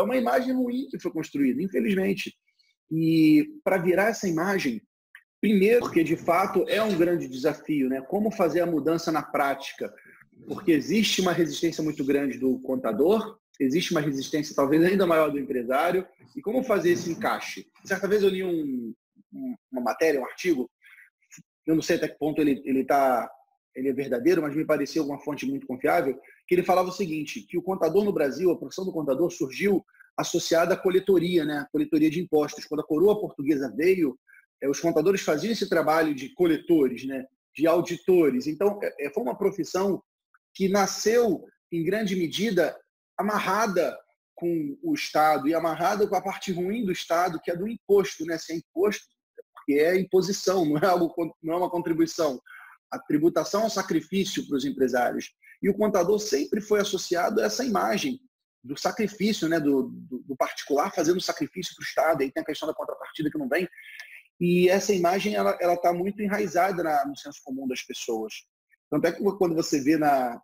É uma imagem ruim que foi construída, infelizmente. E para virar essa imagem, primeiro, porque de fato é um grande desafio, né? Como fazer a mudança na prática? Porque existe uma resistência muito grande do contador, existe uma resistência talvez ainda maior do empresário. E como fazer esse encaixe? Certa vez eu li um, uma matéria, um artigo, eu não sei até que ponto ele ele tá ele é verdadeiro, mas me pareceu uma fonte muito confiável, que ele falava o seguinte, que o contador no Brasil, a profissão do contador surgiu associada à coletoria, né? coletoria de impostos. Quando a coroa portuguesa veio, é, os contadores faziam esse trabalho de coletores, né? de auditores. Então, é, é, foi uma profissão que nasceu, em grande medida, amarrada com o Estado e amarrada com a parte ruim do Estado, que é do imposto. Né? Se é imposto, porque é imposição, não é, algo, não é uma contribuição. A tributação é um sacrifício para os empresários. E o contador sempre foi associado a essa imagem do sacrifício, né, do, do, do particular fazendo sacrifício para o Estado. Aí tem a questão da contrapartida que não vem. E essa imagem ela está muito enraizada na, no senso comum das pessoas. Tanto é que quando você vê na,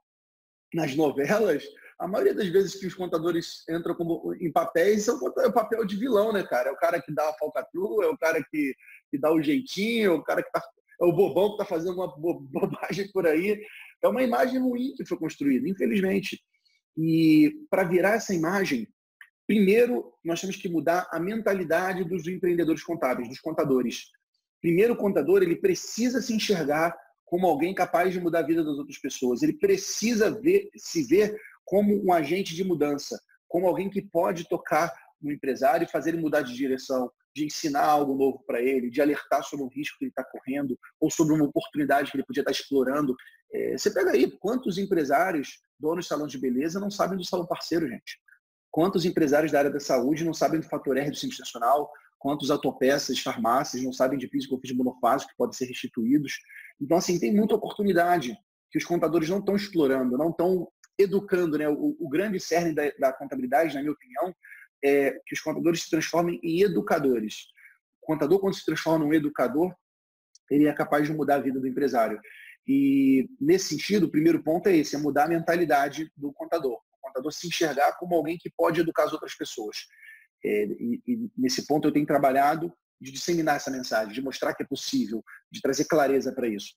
nas novelas, a maioria das vezes que os contadores entram como, em papéis são é o papel de vilão, né, cara? É o cara que dá a falcatrua, é o cara que, que dá o jeitinho, é o cara que tá, é o bobão que está fazendo uma bobagem por aí. É uma imagem ruim que foi construída, infelizmente. E para virar essa imagem, primeiro nós temos que mudar a mentalidade dos empreendedores contábeis, dos contadores. Primeiro, o contador ele precisa se enxergar como alguém capaz de mudar a vida das outras pessoas. Ele precisa ver, se ver como um agente de mudança, como alguém que pode tocar um empresário e fazer ele mudar de direção, de ensinar algo novo para ele, de alertar sobre um risco que ele está correndo ou sobre uma oportunidade que ele podia estar tá explorando. É, você pega aí quantos empresários, donos de salão de beleza, não sabem do salão parceiro, gente. Quantos empresários da área da saúde não sabem do fator R do Simples Nacional? Quantos autopeças, farmácias não sabem de ou monofásico que podem ser restituídos? Então, assim, tem muita oportunidade que os contadores não estão explorando, não estão educando. Né? O, o grande cerne da, da, contabilidade, na minha opinião, é que os contadores se transformem em educadores. O contador, quando se transforma em um educador, ele é capaz de mudar a vida do empresário. E, nesse sentido, o primeiro ponto é esse, é mudar a mentalidade do contador. O contador se enxergar como alguém que pode educar as outras pessoas. É, e, e, nesse ponto eu tenho trabalhado de disseminar essa mensagem, de mostrar que é possível, de trazer clareza para isso.